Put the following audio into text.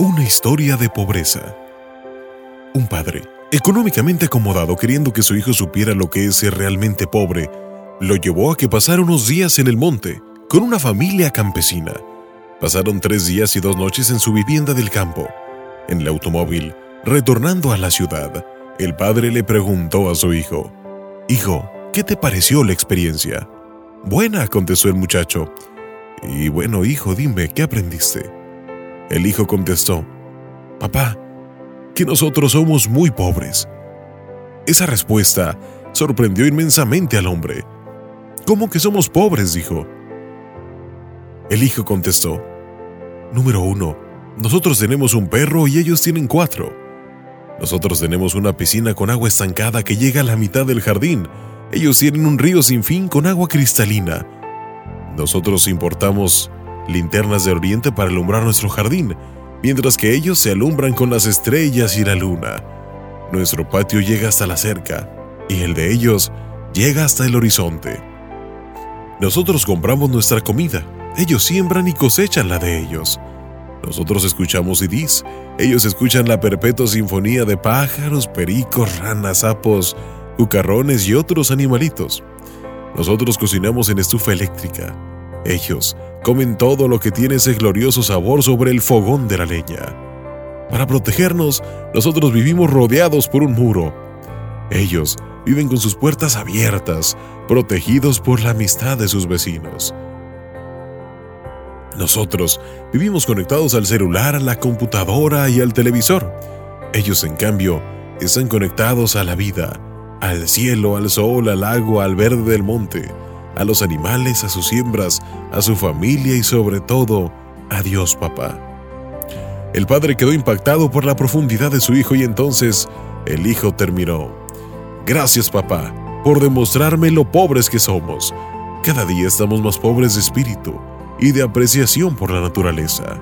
Una historia de pobreza. Un padre, económicamente acomodado queriendo que su hijo supiera lo que es ser realmente pobre, lo llevó a que pasara unos días en el monte con una familia campesina. Pasaron tres días y dos noches en su vivienda del campo. En el automóvil, retornando a la ciudad, el padre le preguntó a su hijo, Hijo, ¿qué te pareció la experiencia? Buena, contestó el muchacho. Y bueno, hijo, dime, ¿qué aprendiste? El hijo contestó, Papá, que nosotros somos muy pobres. Esa respuesta sorprendió inmensamente al hombre. ¿Cómo que somos pobres? dijo. El hijo contestó, Número uno, nosotros tenemos un perro y ellos tienen cuatro. Nosotros tenemos una piscina con agua estancada que llega a la mitad del jardín. Ellos tienen un río sin fin con agua cristalina. Nosotros importamos linternas de oriente para alumbrar nuestro jardín, mientras que ellos se alumbran con las estrellas y la luna. Nuestro patio llega hasta la cerca, y el de ellos llega hasta el horizonte. Nosotros compramos nuestra comida, ellos siembran y cosechan la de ellos. Nosotros escuchamos CDs, ellos escuchan la perpetua sinfonía de pájaros, pericos, ranas, sapos, cucarrones y otros animalitos. Nosotros cocinamos en estufa eléctrica, ellos comen todo lo que tiene ese glorioso sabor sobre el fogón de la leña. Para protegernos, nosotros vivimos rodeados por un muro. Ellos viven con sus puertas abiertas, protegidos por la amistad de sus vecinos. Nosotros vivimos conectados al celular, a la computadora y al televisor. Ellos, en cambio, están conectados a la vida, al cielo, al sol, al agua, al verde del monte a los animales, a sus siembras, a su familia y sobre todo a Dios papá. El padre quedó impactado por la profundidad de su hijo y entonces el hijo terminó. Gracias papá por demostrarme lo pobres que somos. Cada día estamos más pobres de espíritu y de apreciación por la naturaleza.